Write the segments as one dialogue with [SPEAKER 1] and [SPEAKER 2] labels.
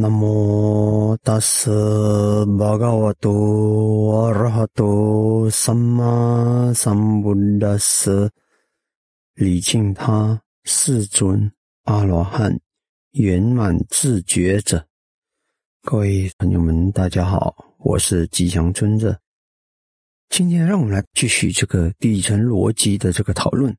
[SPEAKER 1] 南无大师巴嘎瓦多阿拉哈多萨玛萨布达斯，礼敬他世尊阿罗汉圆满自觉者。各位朋友们，大家好，我是吉祥尊者。今天让我们来继续这个底层逻辑的这个讨论。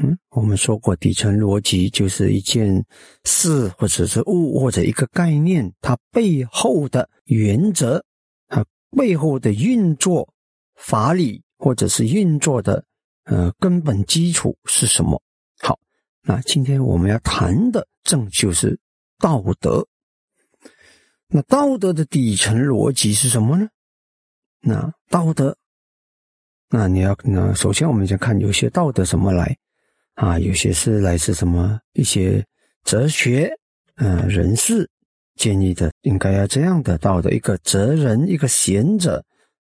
[SPEAKER 1] 嗯，我们说过，底层逻辑就是一件事或者是物或者一个概念，它背后的原则，它背后的运作法理或者是运作的呃根本基础是什么？好，那今天我们要谈的正就是道德。那道德的底层逻辑是什么呢？那道德，那你要那首先我们先看有些道德怎么来。啊，有些是来自什么一些哲学，嗯，人士建议的，应该要这样得到的一个哲人，一个贤者，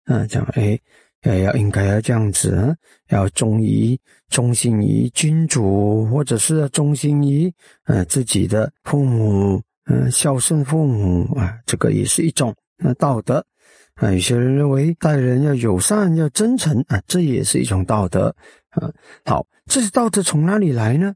[SPEAKER 1] 啊，讲哎，要要应该要这样子，要忠于忠心于君主，或者是忠心于呃自己的父母，嗯，孝顺父母啊，这个也是一种呃道德。啊，有些人认为待人要友善，要真诚啊，这也是一种道德啊。好，这些道德从哪里来呢？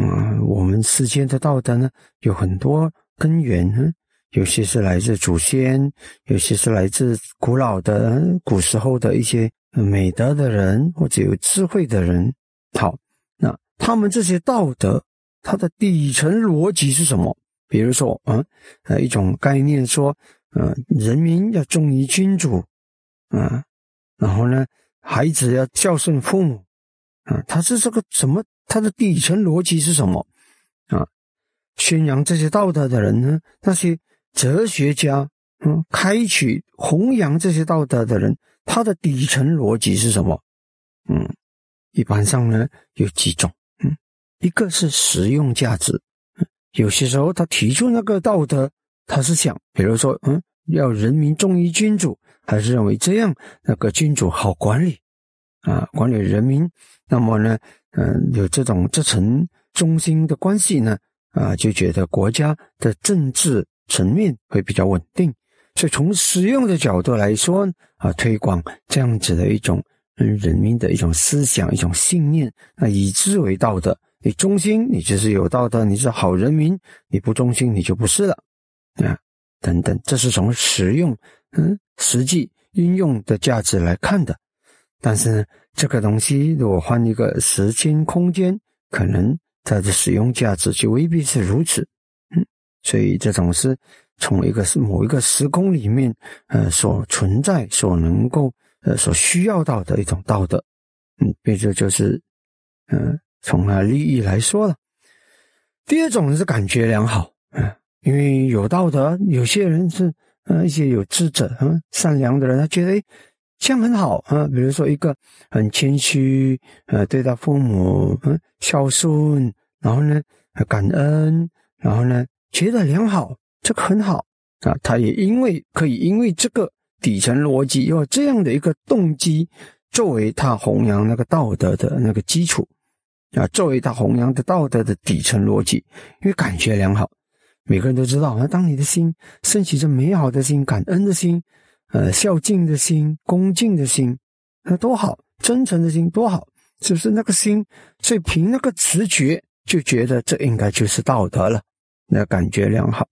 [SPEAKER 1] 嗯，我们世间的道德呢，有很多根源呢，有些是来自祖先，有些是来自古老的古时候的一些美德的人或者有智慧的人。好，那他们这些道德，它的底层逻辑是什么？比如说，嗯，呃，一种概念说。啊，人民要忠于君主，啊，然后呢，孩子要孝顺父母，啊，他是这个什么？他的底层逻辑是什么？啊，宣扬这些道德的人呢？那些哲学家，嗯，开启弘扬这些道德的人，他的底层逻辑是什么？嗯，一般上呢有几种，嗯，一个是实用价值，有些时候他提出那个道德。他是想，比如说，嗯，要人民忠于君主，还是认为这样那个君主好管理，啊，管理人民，那么呢，嗯，有这种这层中心的关系呢，啊，就觉得国家的政治层面会比较稳定，所以从实用的角度来说，啊，推广这样子的一种嗯人民的一种思想、一种信念，那以之为道德。你忠心，你就是有道德，你是好人民；你不忠心，你就不是了。啊，等等，这是从实用、嗯，实际应用的价值来看的。但是，这个东西如果换一个时间空间，可能它的使用价值就未必是如此。嗯，所以这种是从一个是某一个时空里面，呃，所存在、所能够、呃，所需要到的一种道德。嗯，比如就是，嗯，从啊利益来说了。第二种是感觉良好，嗯。因为有道德，有些人是呃一些有智者，嗯，善良的人，他觉得这样很好啊。比如说一个很谦虚，呃，对待父母，嗯，孝顺，然后呢，感恩，然后呢，觉得良好，这个很好啊。他也因为可以因为这个底层逻辑，有这样的一个动机，作为他弘扬那个道德的那个基础啊，作为他弘扬的道德的底层逻辑，因为感觉良好。每个人都知道，那当你的心升起着美好的心、感恩的心、呃孝敬的心、恭敬的心，那多好；真诚的心多好，是不是？那个心，所以凭那个直觉就觉得这应该就是道德了，那感觉良好，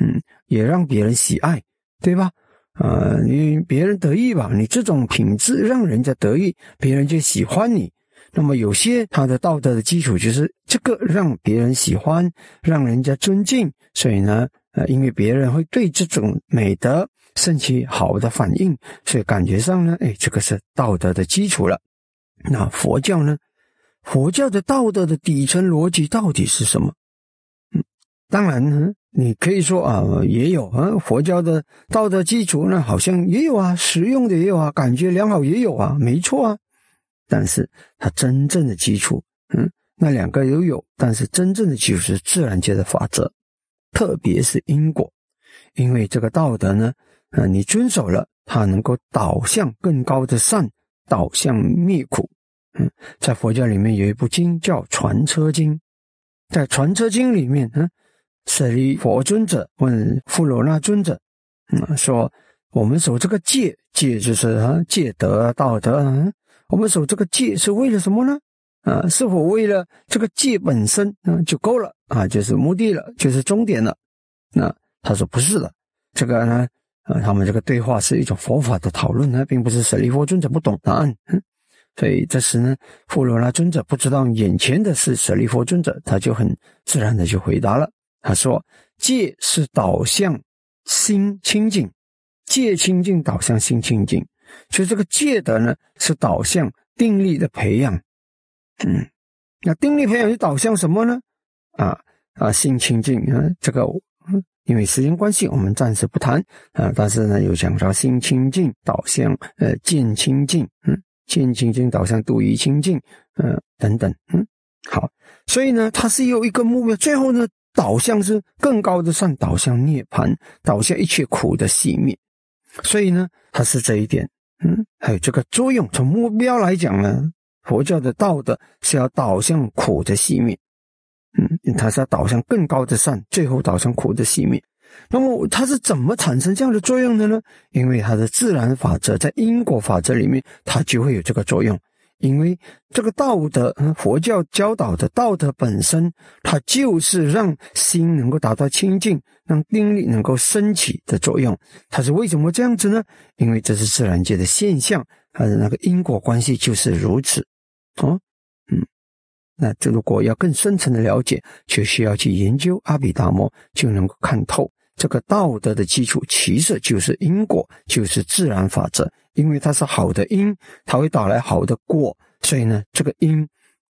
[SPEAKER 1] 嗯，也让别人喜爱，对吧？啊，你别人得意吧，你这种品质让人家得意，别人就喜欢你。那么有些他的道德的基础就是这个让别人喜欢，让人家尊敬，所以呢，呃，因为别人会对这种美德升起好的反应，所以感觉上呢，哎，这个是道德的基础了。那佛教呢？佛教的道德的底层逻辑到底是什么？嗯，当然呢，你可以说啊，也有啊，佛教的道德基础呢，好像也有啊，实用的也有啊，感觉良好也有啊，没错啊。但是它真正的基础，嗯，那两个都有，但是真正的基础是自然界的法则，特别是因果，因为这个道德呢，呃，你遵守了，它能够导向更高的善，导向灭苦。嗯，在佛教里面有一部经叫《传车经》，在《传车经》里面，嗯，舍利佛尊者问富罗那尊者，嗯，说我们守这个戒，戒就是啊戒德道德，嗯，我们守这个戒是为了什么呢？啊，是否为了这个戒本身啊就够了啊？就是目的了，就是终点了？那他说不是的，这个呢，啊，他们这个对话是一种佛法的讨论呢，并不是舍利弗尊者不懂答案。所以这时呢，富罗那尊者不知道眼前的是舍利弗尊者，他就很自然的就回答了。他说：“戒是导向心清净，戒清净导向心清净，所以这个戒德呢是导向定力的培养。嗯，那定力培养是导向什么呢？啊啊，心清净啊，这个因为时间关系，我们暂时不谈啊。但是呢，有讲到心清净导向呃见清净，嗯。”见清净导向度疑清净，嗯，等等，嗯，好，所以呢，它是有一个目标，最后呢，导向是更高的善，导向涅槃，导向一切苦的熄灭，所以呢，它是这一点，嗯，还有这个作用。从目标来讲呢，佛教的道德是要导向苦的熄灭，嗯，它是要导向更高的善，最后导向苦的熄灭。那么它是怎么产生这样的作用的呢？因为它的自然法则在因果法则里面，它就会有这个作用。因为这个道德，佛教教导的道德本身，它就是让心能够达到清净，让定力能够升起的作用。它是为什么这样子呢？因为这是自然界的现象，它的那个因果关系就是如此。哦，嗯，那这如果要更深层的了解，就需要去研究阿毗达摩，就能够看透。这个道德的基础其实就是因果，就是自然法则。因为它是好的因，它会带来好的果，所以呢，这个因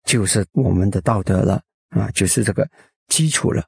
[SPEAKER 1] 就是我们的道德了啊，就是这个基础了。